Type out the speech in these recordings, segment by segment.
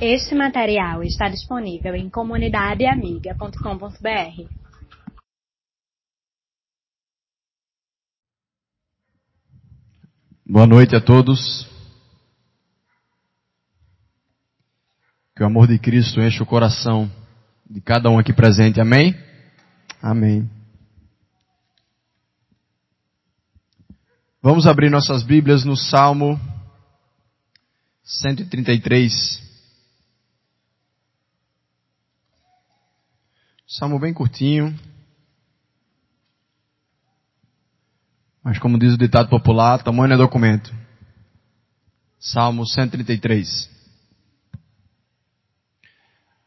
Este material está disponível em comunidadeamiga.com.br. Boa noite a todos. Que o amor de Cristo enche o coração de cada um aqui presente. Amém? Amém. Vamos abrir nossas Bíblias no Salmo 133. Salmo bem curtinho. Mas como diz o ditado popular, tamanho é documento. Salmo 133.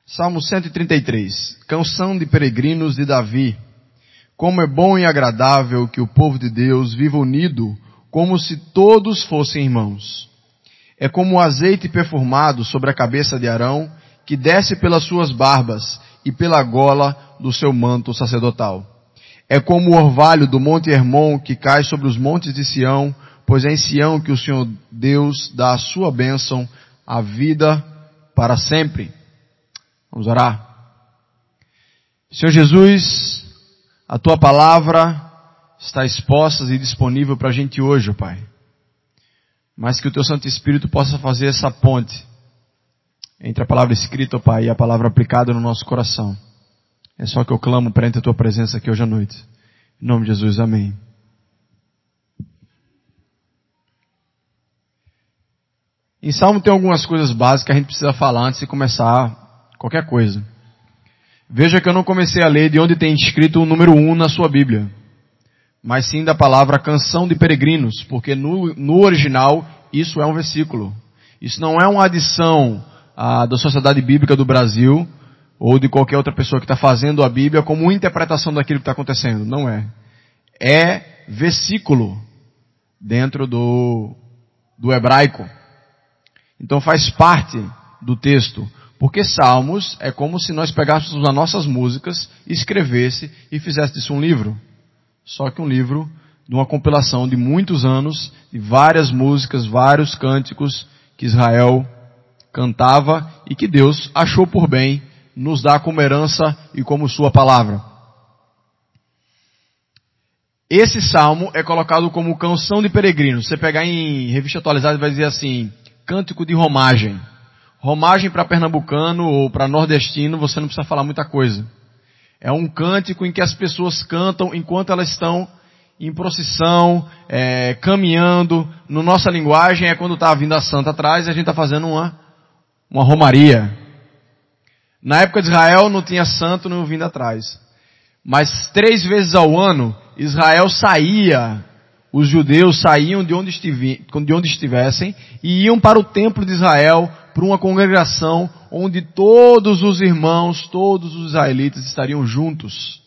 Salmo 133. Canção de peregrinos de Davi. Como é bom e agradável que o povo de Deus viva unido, como se todos fossem irmãos. É como o azeite perfumado sobre a cabeça de Arão, que desce pelas suas barbas e pela gola do seu manto sacerdotal. É como o orvalho do monte Hermon que cai sobre os montes de Sião, pois é em Sião que o Senhor Deus dá a sua bênção, a vida para sempre. Vamos orar. Senhor Jesus, a tua palavra está exposta e disponível para a gente hoje, Pai. Mas que o teu Santo Espírito possa fazer essa ponte entre a palavra escrita, Pai, e a palavra aplicada no nosso coração. É só que eu clamo perante a tua presença aqui hoje à noite. Em nome de Jesus, amém. Em Salmo tem algumas coisas básicas que a gente precisa falar antes de começar qualquer coisa. Veja que eu não comecei a ler de onde tem escrito o número 1 um na sua Bíblia, mas sim da palavra canção de peregrinos, porque no, no original isso é um versículo. Isso não é uma adição ah, da Sociedade Bíblica do Brasil ou de qualquer outra pessoa que está fazendo a Bíblia como interpretação daquilo que está acontecendo. Não é. É versículo dentro do, do hebraico. Então faz parte do texto. Porque Salmos é como se nós pegássemos as nossas músicas, escrevesse e fizesse disso um livro. Só que um livro de uma compilação de muitos anos, de várias músicas, vários cânticos que Israel cantava e que Deus achou por bem nos dar como herança e como sua palavra. Esse salmo é colocado como canção de peregrinos. Você pegar em revista atualizada vai dizer assim, cântico de romagem. Romagem para pernambucano ou para nordestino, você não precisa falar muita coisa. É um cântico em que as pessoas cantam enquanto elas estão em procissão, é, caminhando. No nossa linguagem é quando está vindo a santa atrás e a gente está fazendo uma uma romaria. Na época de Israel não tinha santo não vindo atrás. Mas três vezes ao ano, Israel saía, os judeus saíam de onde, estive, de onde estivessem e iam para o templo de Israel, para uma congregação onde todos os irmãos, todos os israelitas estariam juntos.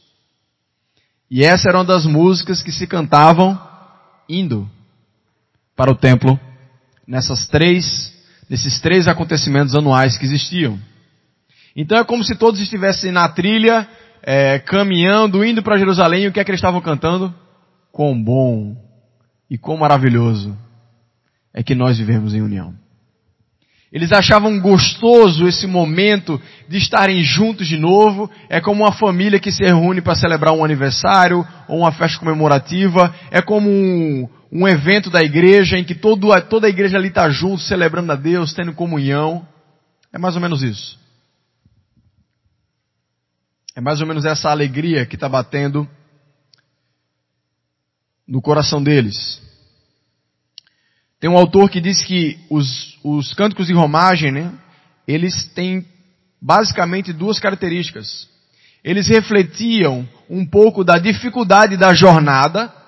E essa era uma das músicas que se cantavam indo para o templo nessas três nesses três acontecimentos anuais que existiam. Então é como se todos estivessem na trilha, é, caminhando, indo para Jerusalém, e o que é que eles estavam cantando? Quão bom e quão maravilhoso é que nós vivemos em união. Eles achavam gostoso esse momento de estarem juntos de novo. É como uma família que se reúne para celebrar um aniversário ou uma festa comemorativa. É como um, um evento da igreja em que todo, toda a igreja ali está junto, celebrando a Deus, tendo comunhão. É mais ou menos isso. É mais ou menos essa alegria que está batendo no coração deles. Tem um autor que diz que os, os cânticos de romagem, né, eles têm basicamente duas características. Eles refletiam um pouco da dificuldade da jornada,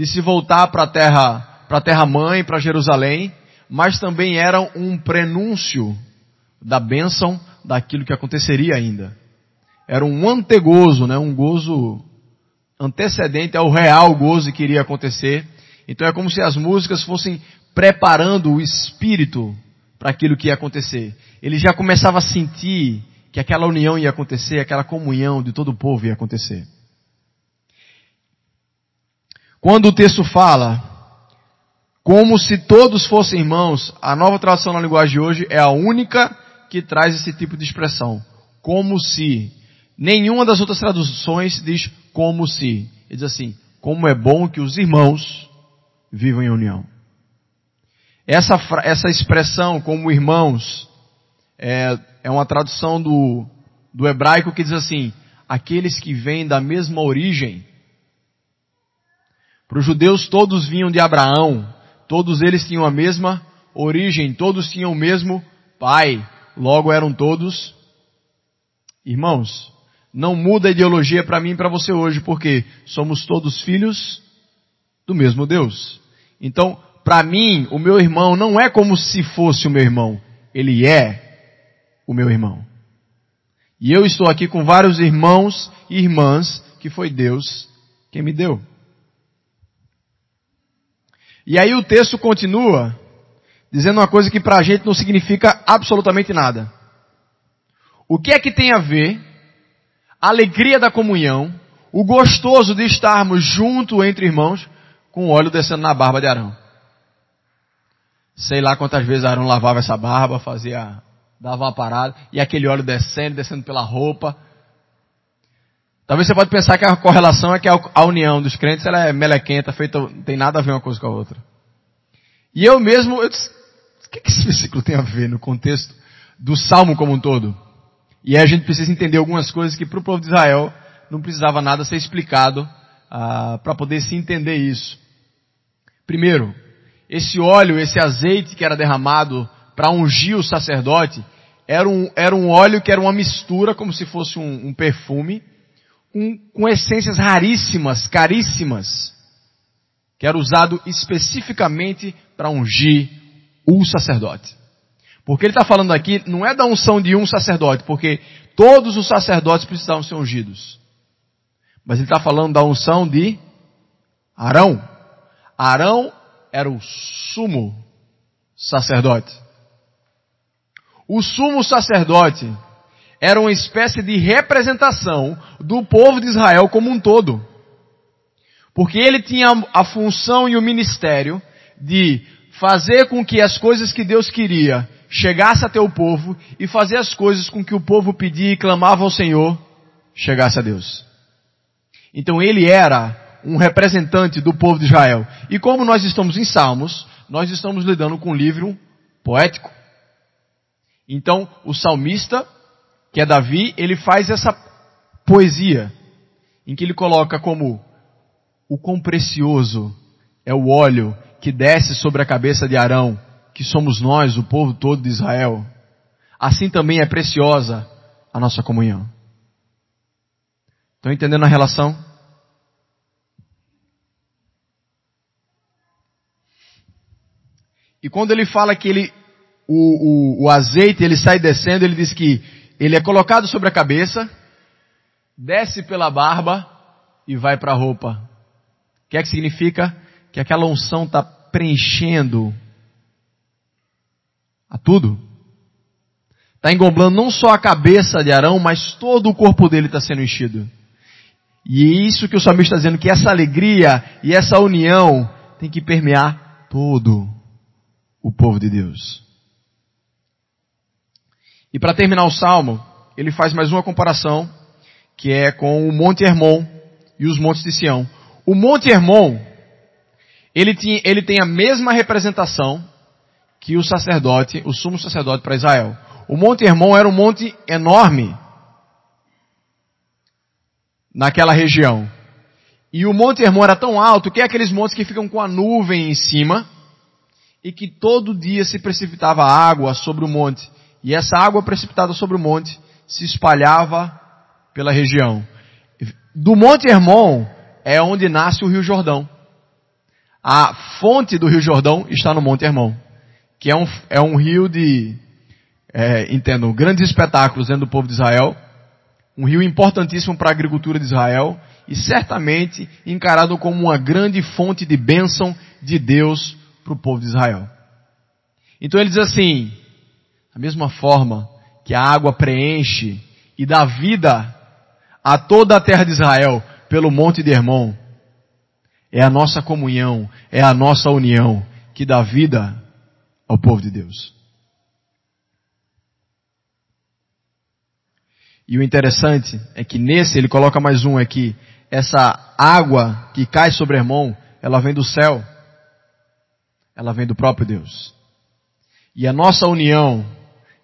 de se voltar para a terra, para a terra mãe, para Jerusalém, mas também eram um prenúncio da bênção daquilo que aconteceria ainda. Era um antegozo, né? um gozo antecedente ao real gozo que iria acontecer. Então é como se as músicas fossem preparando o espírito para aquilo que ia acontecer. Ele já começava a sentir que aquela união ia acontecer, aquela comunhão de todo o povo ia acontecer. Quando o texto fala como se todos fossem irmãos, a nova tradução na linguagem de hoje é a única que traz esse tipo de expressão. Como se. Nenhuma das outras traduções diz como se. Ele diz assim, como é bom que os irmãos vivam em união. Essa, essa expressão, como irmãos, é, é uma tradução do, do hebraico que diz assim, aqueles que vêm da mesma origem. Para os judeus todos vinham de Abraão, todos eles tinham a mesma origem, todos tinham o mesmo pai, logo eram todos irmãos. Não muda a ideologia para mim e para você hoje, porque somos todos filhos do mesmo Deus. Então, para mim, o meu irmão não é como se fosse o meu irmão, ele é o meu irmão. E eu estou aqui com vários irmãos e irmãs que foi Deus quem me deu. E aí o texto continua dizendo uma coisa que para a gente não significa absolutamente nada. O que é que tem a ver a alegria da comunhão, o gostoso de estarmos junto entre irmãos, com o óleo descendo na barba de Arão? Sei lá quantas vezes Arão lavava essa barba, fazia, dava uma parada, e aquele óleo descendo, descendo pela roupa. Talvez você pode pensar que a correlação é que a união dos crentes ela é melequenta, feita, não tem nada a ver uma coisa com a outra. E eu mesmo, eu disse, o que, que esse versículo tem a ver no contexto do Salmo como um todo? E aí a gente precisa entender algumas coisas que para o povo de Israel não precisava nada ser explicado ah, para poder se entender isso. Primeiro, esse óleo, esse azeite que era derramado para ungir o sacerdote, era um, era um óleo que era uma mistura, como se fosse um, um perfume, com, essências raríssimas, caríssimas, que era usado especificamente para ungir o sacerdote. Porque ele está falando aqui, não é da unção de um sacerdote, porque todos os sacerdotes precisavam ser ungidos. Mas ele está falando da unção de Arão. Arão era o sumo sacerdote. O sumo sacerdote era uma espécie de representação do povo de Israel como um todo. Porque ele tinha a função e o ministério de fazer com que as coisas que Deus queria chegasse até o povo e fazer as coisas com que o povo pedia e clamava ao Senhor chegasse a Deus. Então ele era um representante do povo de Israel. E como nós estamos em Salmos, nós estamos lidando com um livro poético. Então o salmista que é Davi, ele faz essa poesia, em que ele coloca como o quão precioso é o óleo que desce sobre a cabeça de Arão, que somos nós, o povo todo de Israel. Assim também é preciosa a nossa comunhão. Estão entendendo a relação? E quando ele fala que ele, o, o, o azeite ele sai descendo, ele diz que ele é colocado sobre a cabeça, desce pela barba e vai para a roupa. O que é que significa? Que aquela unção está preenchendo a tudo. Está englobando não só a cabeça de Arão, mas todo o corpo dele está sendo enchido. E é isso que o salmista está dizendo, que essa alegria e essa união tem que permear todo o povo de Deus. E para terminar o salmo, ele faz mais uma comparação, que é com o Monte Hermon e os montes de Sião. O Monte Hermon, ele, tinha, ele tem a mesma representação que o sacerdote, o sumo sacerdote para Israel. O Monte Hermon era um monte enorme naquela região. E o Monte Hermon era tão alto que é aqueles montes que ficam com a nuvem em cima e que todo dia se precipitava água sobre o monte. E essa água precipitada sobre o monte se espalhava pela região. Do Monte Hermon é onde nasce o Rio Jordão. A fonte do Rio Jordão está no Monte Hermon, que é um, é um rio de, é, entendo, grandes espetáculos dentro do povo de Israel, um rio importantíssimo para a agricultura de Israel e certamente encarado como uma grande fonte de bênção de Deus para o povo de Israel. Então ele diz assim, da mesma forma que a água preenche e dá vida a toda a terra de Israel pelo monte de Hermon, é a nossa comunhão, é a nossa união que dá vida ao povo de Deus. E o interessante é que nesse ele coloca mais um aqui. Essa água que cai sobre irmão, ela vem do céu. Ela vem do próprio Deus. E a nossa união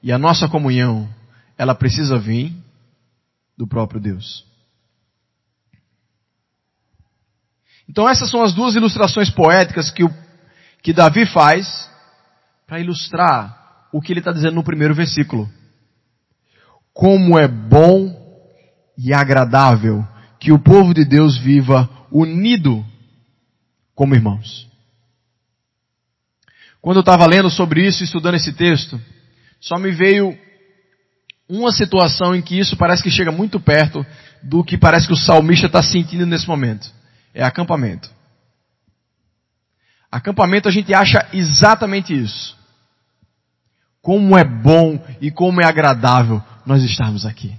e a nossa comunhão, ela precisa vir do próprio Deus. Então essas são as duas ilustrações poéticas que, o, que Davi faz para ilustrar o que ele está dizendo no primeiro versículo. Como é bom e agradável que o povo de Deus viva unido como irmãos. Quando eu estava lendo sobre isso, estudando esse texto, só me veio uma situação em que isso parece que chega muito perto do que parece que o salmista está sentindo nesse momento. É acampamento. Acampamento a gente acha exatamente isso. Como é bom e como é agradável nós estarmos aqui.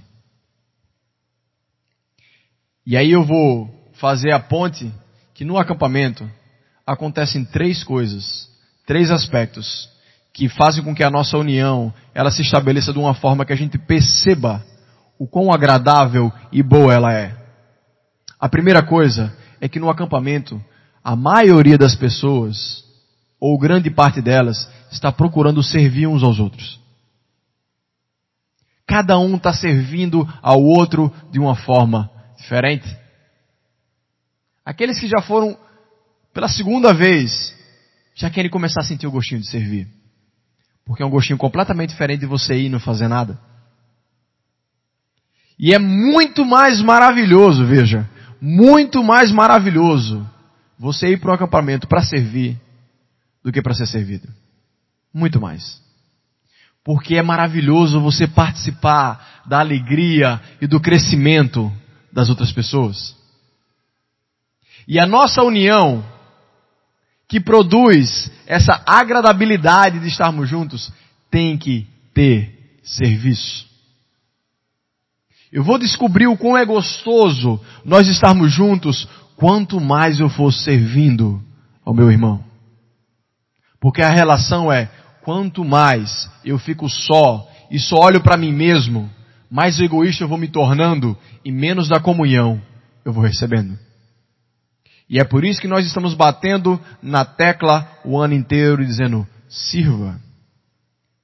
E aí eu vou fazer a ponte que no acampamento acontecem três coisas, três aspectos que fazem com que a nossa união ela se estabeleça de uma forma que a gente perceba o quão agradável e boa ela é. A primeira coisa é que no acampamento a maioria das pessoas, ou grande parte delas, está procurando servir uns aos outros. Cada um está servindo ao outro de uma forma diferente. Aqueles que já foram pela segunda vez, já querem começar a sentir o gostinho de servir. Porque é um gostinho completamente diferente de você ir e não fazer nada. E é muito mais maravilhoso, veja, muito mais maravilhoso você ir para um acampamento para servir do que para ser servido. Muito mais. Porque é maravilhoso você participar da alegria e do crescimento das outras pessoas. E a nossa união que produz essa agradabilidade de estarmos juntos, tem que ter serviço. Eu vou descobrir o quão é gostoso nós estarmos juntos quanto mais eu for servindo ao meu irmão. Porque a relação é quanto mais eu fico só e só olho para mim mesmo, mais egoísta eu vou me tornando e menos da comunhão eu vou recebendo. E é por isso que nós estamos batendo na tecla o ano inteiro dizendo: sirva,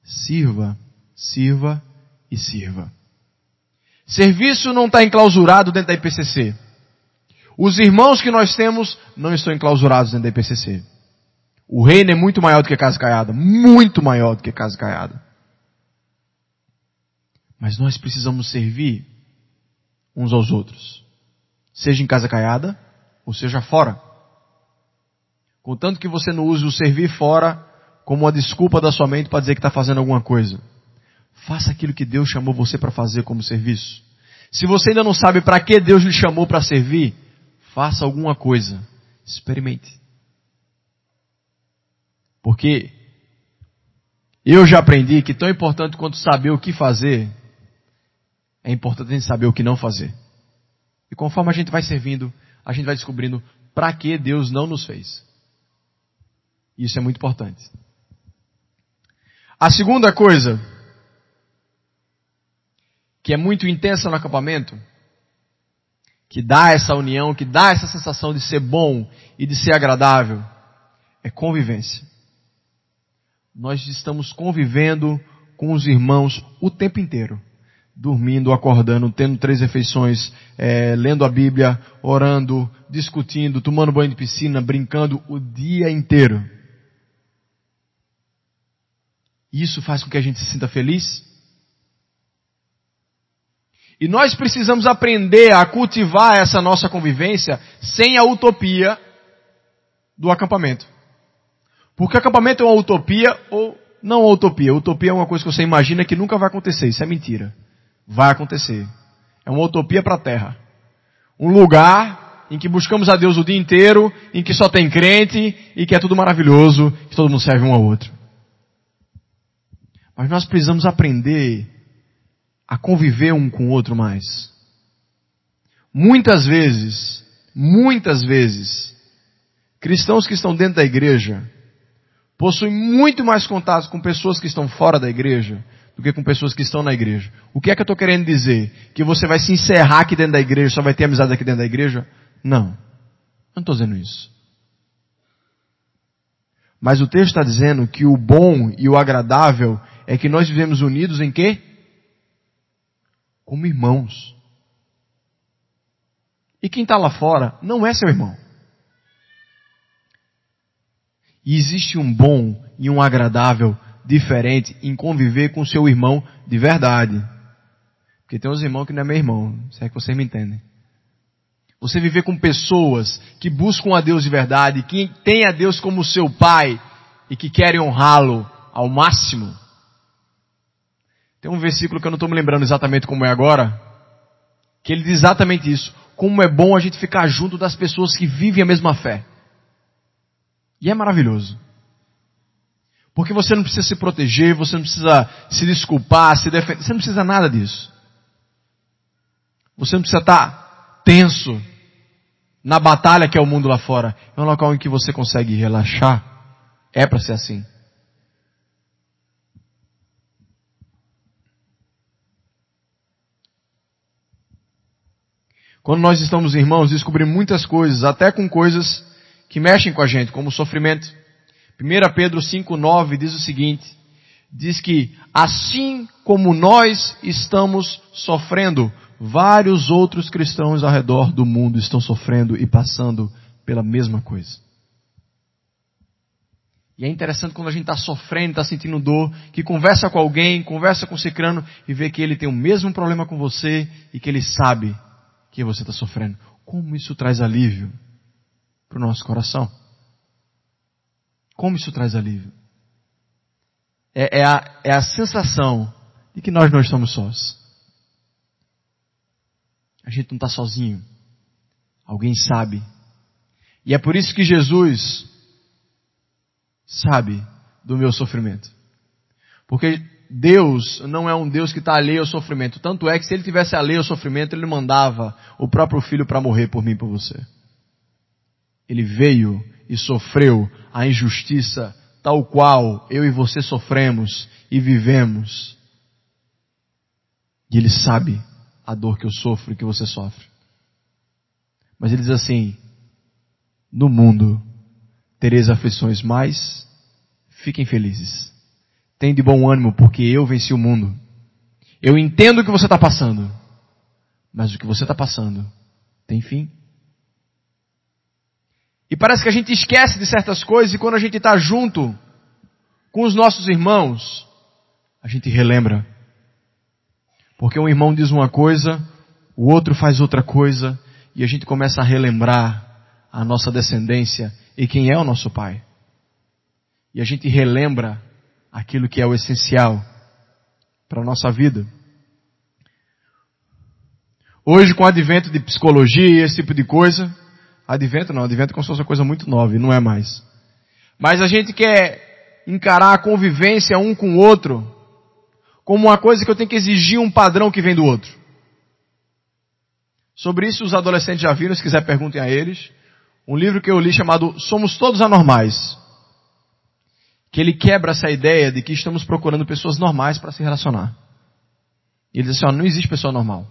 sirva, sirva e sirva. Serviço não está enclausurado dentro da IPCC. Os irmãos que nós temos não estão enclausurados dentro da IPCC. O reino é muito maior do que Casa Caiada. Muito maior do que Casa Caiada. Mas nós precisamos servir uns aos outros. Seja em Casa Caiada, ou seja fora. Contanto que você não use o servir fora como uma desculpa da sua mente para dizer que está fazendo alguma coisa. Faça aquilo que Deus chamou você para fazer como serviço. Se você ainda não sabe para que Deus lhe chamou para servir, faça alguma coisa. Experimente. Porque eu já aprendi que tão importante quanto saber o que fazer, é importante a gente saber o que não fazer. E conforme a gente vai servindo, a gente vai descobrindo para que Deus não nos fez. Isso é muito importante. A segunda coisa, que é muito intensa no acampamento, que dá essa união, que dá essa sensação de ser bom e de ser agradável, é convivência. Nós estamos convivendo com os irmãos o tempo inteiro dormindo, acordando, tendo três refeições, é, lendo a Bíblia, orando, discutindo, tomando banho de piscina, brincando o dia inteiro. Isso faz com que a gente se sinta feliz? E nós precisamos aprender a cultivar essa nossa convivência sem a utopia do acampamento. Porque acampamento é uma utopia ou não uma utopia. Utopia é uma coisa que você imagina que nunca vai acontecer. Isso é mentira vai acontecer. É uma utopia para a terra. Um lugar em que buscamos a Deus o dia inteiro, em que só tem crente e que é tudo maravilhoso, que todo mundo serve um ao outro. Mas nós precisamos aprender a conviver um com o outro mais. Muitas vezes, muitas vezes, cristãos que estão dentro da igreja possuem muito mais contato com pessoas que estão fora da igreja do que com pessoas que estão na igreja. O que é que eu estou querendo dizer? Que você vai se encerrar aqui dentro da igreja, só vai ter amizade aqui dentro da igreja? Não. Eu não estou dizendo isso. Mas o texto está dizendo que o bom e o agradável é que nós vivemos unidos em quê? Como irmãos. E quem está lá fora não é seu irmão. E existe um bom e um agradável diferente em conviver com seu irmão de verdade. Porque tem uns irmãos que não é meu irmão, se é que vocês me entendem. Você viver com pessoas que buscam a Deus de verdade, que têm a Deus como seu pai e que querem honrá-lo ao máximo. Tem um versículo que eu não estou me lembrando exatamente como é agora, que ele diz exatamente isso. Como é bom a gente ficar junto das pessoas que vivem a mesma fé. E é maravilhoso. Porque você não precisa se proteger, você não precisa se desculpar, se defender, você não precisa nada disso. Você não precisa estar tenso na batalha que é o mundo lá fora. É um local em que você consegue relaxar. É para ser assim. Quando nós estamos irmãos, descobrimos muitas coisas, até com coisas que mexem com a gente, como o sofrimento. 1 Pedro 5,9 diz o seguinte, diz que assim como nós estamos sofrendo, vários outros cristãos ao redor do mundo estão sofrendo e passando pela mesma coisa. E é interessante quando a gente está sofrendo, está sentindo dor, que conversa com alguém, conversa com o cicrano e vê que ele tem o mesmo problema com você e que ele sabe que você está sofrendo. Como isso traz alívio para o nosso coração? Como isso traz alívio? É, é, a, é a sensação de que nós não estamos sós. A gente não está sozinho. Alguém sabe. E é por isso que Jesus sabe do meu sofrimento. Porque Deus não é um Deus que está alheio ao sofrimento. Tanto é que se ele tivesse alheio ao sofrimento, ele mandava o próprio filho para morrer por mim e por você. Ele veio e sofreu a injustiça tal qual eu e você sofremos e vivemos. E ele sabe a dor que eu sofro e que você sofre. Mas ele diz assim: no mundo tereis aflições, mas fiquem felizes. Tem de bom ânimo, porque eu venci o mundo. Eu entendo o que você está passando, mas o que você está passando tem fim. E parece que a gente esquece de certas coisas e quando a gente está junto com os nossos irmãos, a gente relembra. Porque um irmão diz uma coisa, o outro faz outra coisa, e a gente começa a relembrar a nossa descendência e quem é o nosso Pai. E a gente relembra aquilo que é o essencial para a nossa vida. Hoje, com o advento de psicologia e esse tipo de coisa, advento não, advento é como se fosse uma coisa muito nova, e não é mais. Mas a gente quer encarar a convivência um com o outro como uma coisa que eu tenho que exigir um padrão que vem do outro. Sobre isso os adolescentes já viram, se quiser perguntem a eles um livro que eu li chamado Somos Todos Anormais. Que ele quebra essa ideia de que estamos procurando pessoas normais para se relacionar. E ele diz assim, ó, não existe pessoa normal.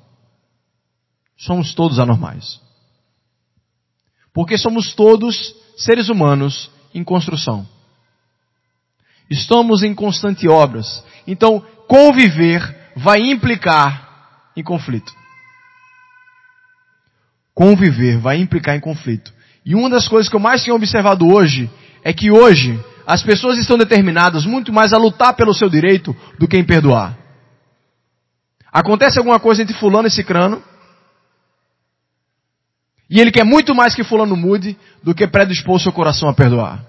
Somos todos anormais. Porque somos todos seres humanos em construção. Estamos em constante obras. Então, conviver vai implicar em conflito. Conviver vai implicar em conflito. E uma das coisas que eu mais tenho observado hoje é que hoje as pessoas estão determinadas muito mais a lutar pelo seu direito do que em perdoar. Acontece alguma coisa entre fulano e cicrano, e ele quer muito mais que fulano mude do que predispor seu coração a perdoar.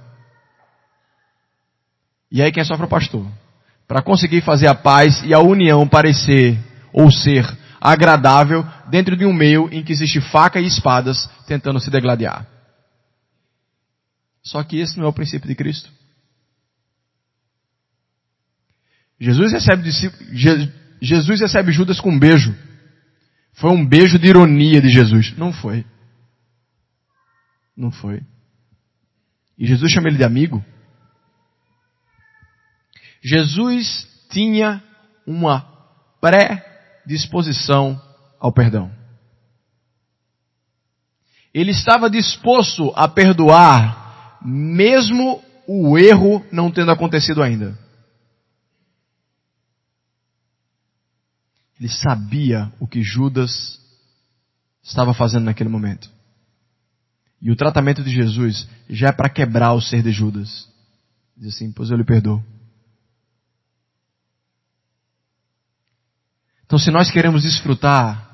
E aí quem sofre é o pastor. Para conseguir fazer a paz e a união parecer ou ser agradável dentro de um meio em que existe faca e espadas tentando se degladiar. Só que esse não é o princípio de Cristo. Jesus recebe, Jesus recebe Judas com um beijo. Foi um beijo de ironia de Jesus. Não foi. Não foi. E Jesus chama ele de amigo. Jesus tinha uma pré-disposição ao perdão. Ele estava disposto a perdoar, mesmo o erro não tendo acontecido ainda. Ele sabia o que Judas estava fazendo naquele momento. E o tratamento de Jesus já é para quebrar o ser de Judas. Diz assim, pois eu lhe perdoo. Então se nós queremos desfrutar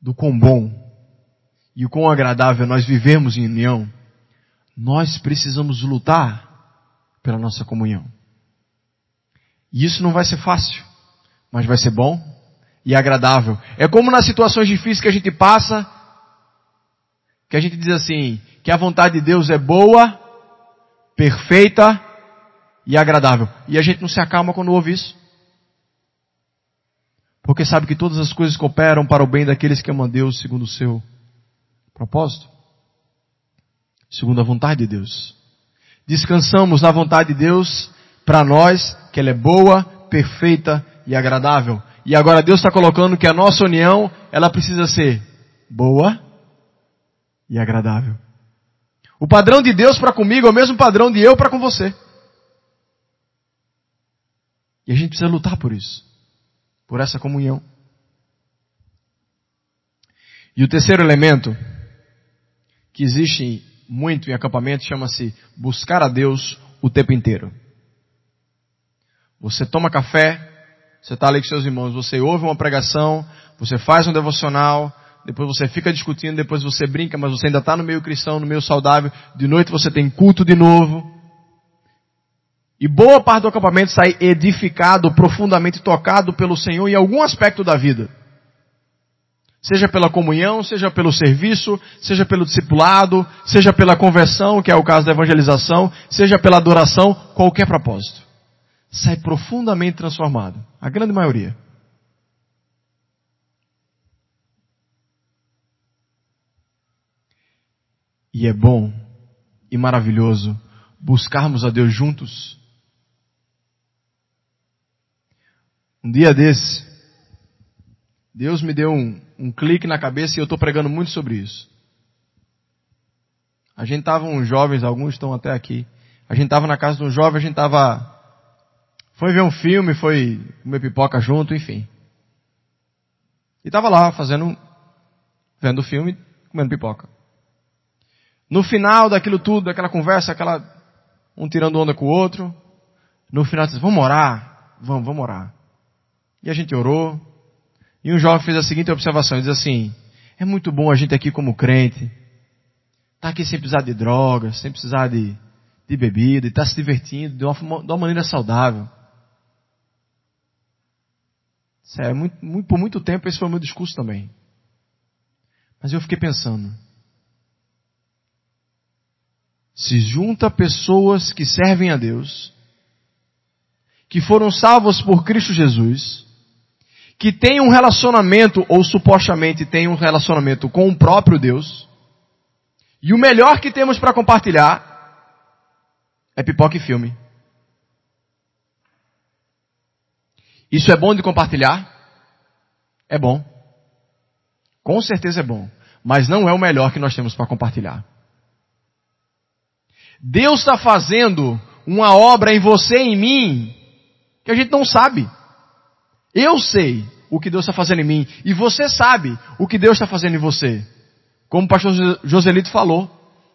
do quão bom e o quão agradável nós vivemos em união, nós precisamos lutar pela nossa comunhão. E isso não vai ser fácil, mas vai ser bom e agradável. É como nas situações difíceis que a gente passa, que a gente diz assim, que a vontade de Deus é boa, perfeita e agradável. E a gente não se acalma quando ouve isso. Porque sabe que todas as coisas cooperam para o bem daqueles que amam Deus segundo o seu propósito. Segundo a vontade de Deus. Descansamos na vontade de Deus para nós, que ela é boa, perfeita e agradável. E agora Deus está colocando que a nossa união, ela precisa ser boa e agradável. O padrão de Deus para comigo é o mesmo padrão de eu para com você. E a gente precisa lutar por isso. Por essa comunhão. E o terceiro elemento, que existe muito em acampamento, chama-se buscar a Deus o tempo inteiro. Você toma café, você está ali com seus irmãos, você ouve uma pregação, você faz um devocional, depois você fica discutindo, depois você brinca, mas você ainda está no meio cristão, no meio saudável, de noite você tem culto de novo. E boa parte do acampamento sai edificado, profundamente tocado pelo Senhor em algum aspecto da vida. Seja pela comunhão, seja pelo serviço, seja pelo discipulado, seja pela conversão, que é o caso da evangelização, seja pela adoração, qualquer propósito sai profundamente transformado. A grande maioria. E é bom e maravilhoso buscarmos a Deus juntos. Um dia desse, Deus me deu um, um clique na cabeça e eu estou pregando muito sobre isso. A gente estava uns jovens, alguns estão até aqui. A gente estava na casa de um jovem, a gente estava foi ver um filme, foi comer pipoca junto, enfim. E tava lá fazendo, vendo o filme, comendo pipoca. No final daquilo tudo, daquela conversa, aquela, um tirando onda com o outro, no final disse, vamos orar? Vamos, vamos orar. E a gente orou, e um jovem fez a seguinte observação, diz assim, é muito bom a gente aqui como crente, tá aqui sem precisar de drogas, sem precisar de, de bebida, e tá se divertindo de uma, de uma maneira saudável. Sério, muito, muito, por muito tempo esse foi o meu discurso também. Mas eu fiquei pensando. Se junta pessoas que servem a Deus, que foram salvos por Cristo Jesus, que têm um relacionamento, ou supostamente têm um relacionamento com o próprio Deus, e o melhor que temos para compartilhar é pipoca e filme. Isso é bom de compartilhar? É bom. Com certeza é bom. Mas não é o melhor que nós temos para compartilhar. Deus está fazendo uma obra em você e em mim que a gente não sabe. Eu sei o que Deus está fazendo em mim e você sabe o que Deus está fazendo em você. Como o pastor Joselito falou,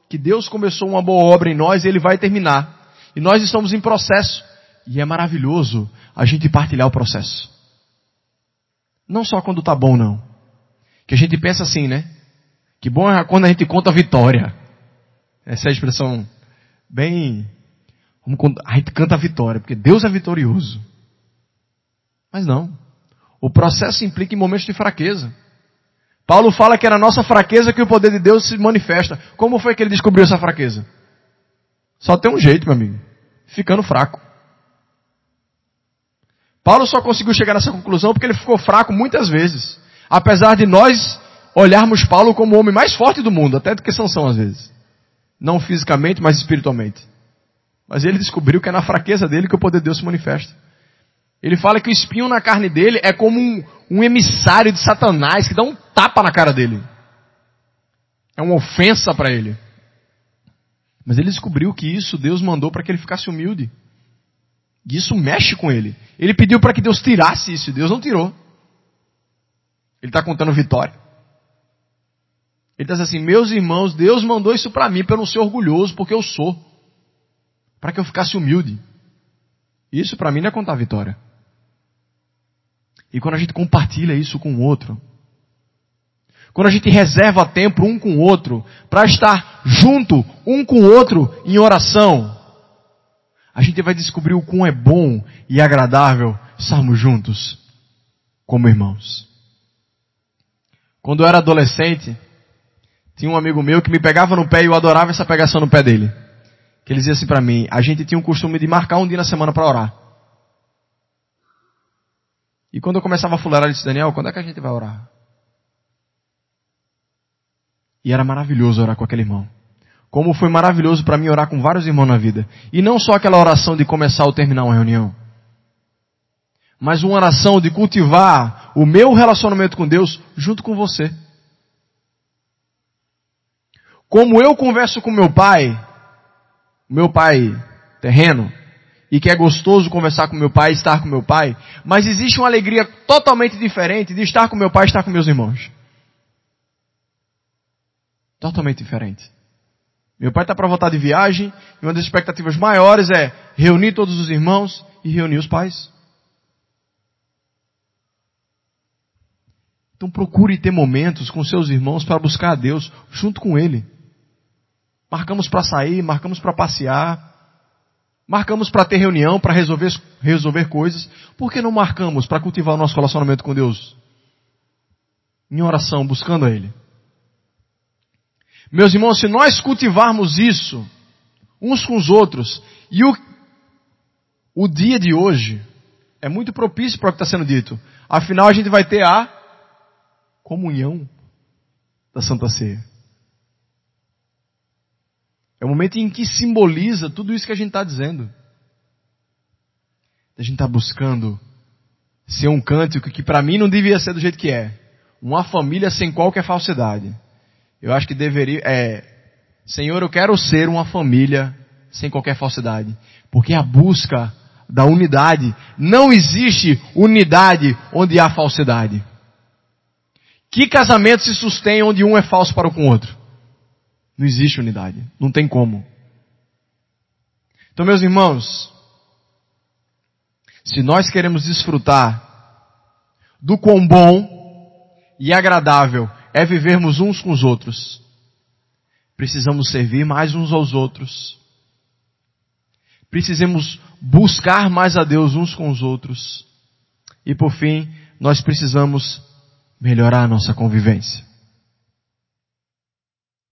que Deus começou uma boa obra em nós e Ele vai terminar. E nós estamos em processo. E é maravilhoso a gente partilhar o processo. Não só quando tá bom, não. Que a gente pensa assim, né? Que bom é quando a gente conta a vitória. Essa é a expressão bem. A gente canta a vitória, porque Deus é vitorioso. Mas não. O processo implica em momentos de fraqueza. Paulo fala que é na nossa fraqueza que o poder de Deus se manifesta. Como foi que ele descobriu essa fraqueza? Só tem um jeito, meu amigo. Ficando fraco. Paulo só conseguiu chegar nessa conclusão porque ele ficou fraco muitas vezes. Apesar de nós olharmos Paulo como o homem mais forte do mundo, até do que Sansão às vezes. Não fisicamente, mas espiritualmente. Mas ele descobriu que é na fraqueza dele que o poder de Deus se manifesta. Ele fala que o espinho na carne dele é como um, um emissário de Satanás que dá um tapa na cara dele. É uma ofensa para ele. Mas ele descobriu que isso Deus mandou para que ele ficasse humilde. E isso mexe com ele. Ele pediu para que Deus tirasse isso, e Deus não tirou. Ele está contando vitória. Ele dizendo assim: meus irmãos, Deus mandou isso para mim para eu não ser orgulhoso, porque eu sou. Para que eu ficasse humilde. Isso para mim não é contar vitória. E quando a gente compartilha isso com o outro, quando a gente reserva tempo um com o outro, para estar junto um com o outro em oração, a gente vai descobrir o quão é bom e agradável estarmos juntos como irmãos. Quando eu era adolescente, tinha um amigo meu que me pegava no pé e eu adorava essa pegação no pé dele. Que ele dizia assim para mim, a gente tinha o costume de marcar um dia na semana para orar. E quando eu começava a fular, ele disse, Daniel, quando é que a gente vai orar? E era maravilhoso orar com aquele irmão. Como foi maravilhoso para mim orar com vários irmãos na vida. E não só aquela oração de começar ou terminar uma reunião. Mas uma oração de cultivar o meu relacionamento com Deus junto com você. Como eu converso com meu pai, meu pai terreno, e que é gostoso conversar com meu pai, estar com meu pai, mas existe uma alegria totalmente diferente de estar com meu pai e estar com meus irmãos. Totalmente diferente. Meu pai está para voltar de viagem e uma das expectativas maiores é reunir todos os irmãos e reunir os pais. Então procure ter momentos com seus irmãos para buscar a Deus junto com Ele. Marcamos para sair, marcamos para passear, Marcamos para ter reunião, para resolver, resolver coisas. Por que não marcamos para cultivar o nosso relacionamento com Deus? Em oração, buscando a Ele. Meus irmãos, se nós cultivarmos isso, uns com os outros, e o, o dia de hoje é muito propício para o que está sendo dito. Afinal, a gente vai ter a comunhão da Santa Ceia. É o momento em que simboliza tudo isso que a gente está dizendo. A gente está buscando ser um cântico que para mim não devia ser do jeito que é. Uma família sem qualquer falsidade. Eu acho que deveria, é, Senhor, eu quero ser uma família sem qualquer falsidade. Porque a busca da unidade, não existe unidade onde há falsidade. Que casamento se sustém onde um é falso para o outro? Não existe unidade. Não tem como. Então, meus irmãos, se nós queremos desfrutar do quão bom e agradável é vivermos uns com os outros, precisamos servir mais uns aos outros. Precisamos buscar mais a Deus uns com os outros. E por fim, nós precisamos melhorar a nossa convivência.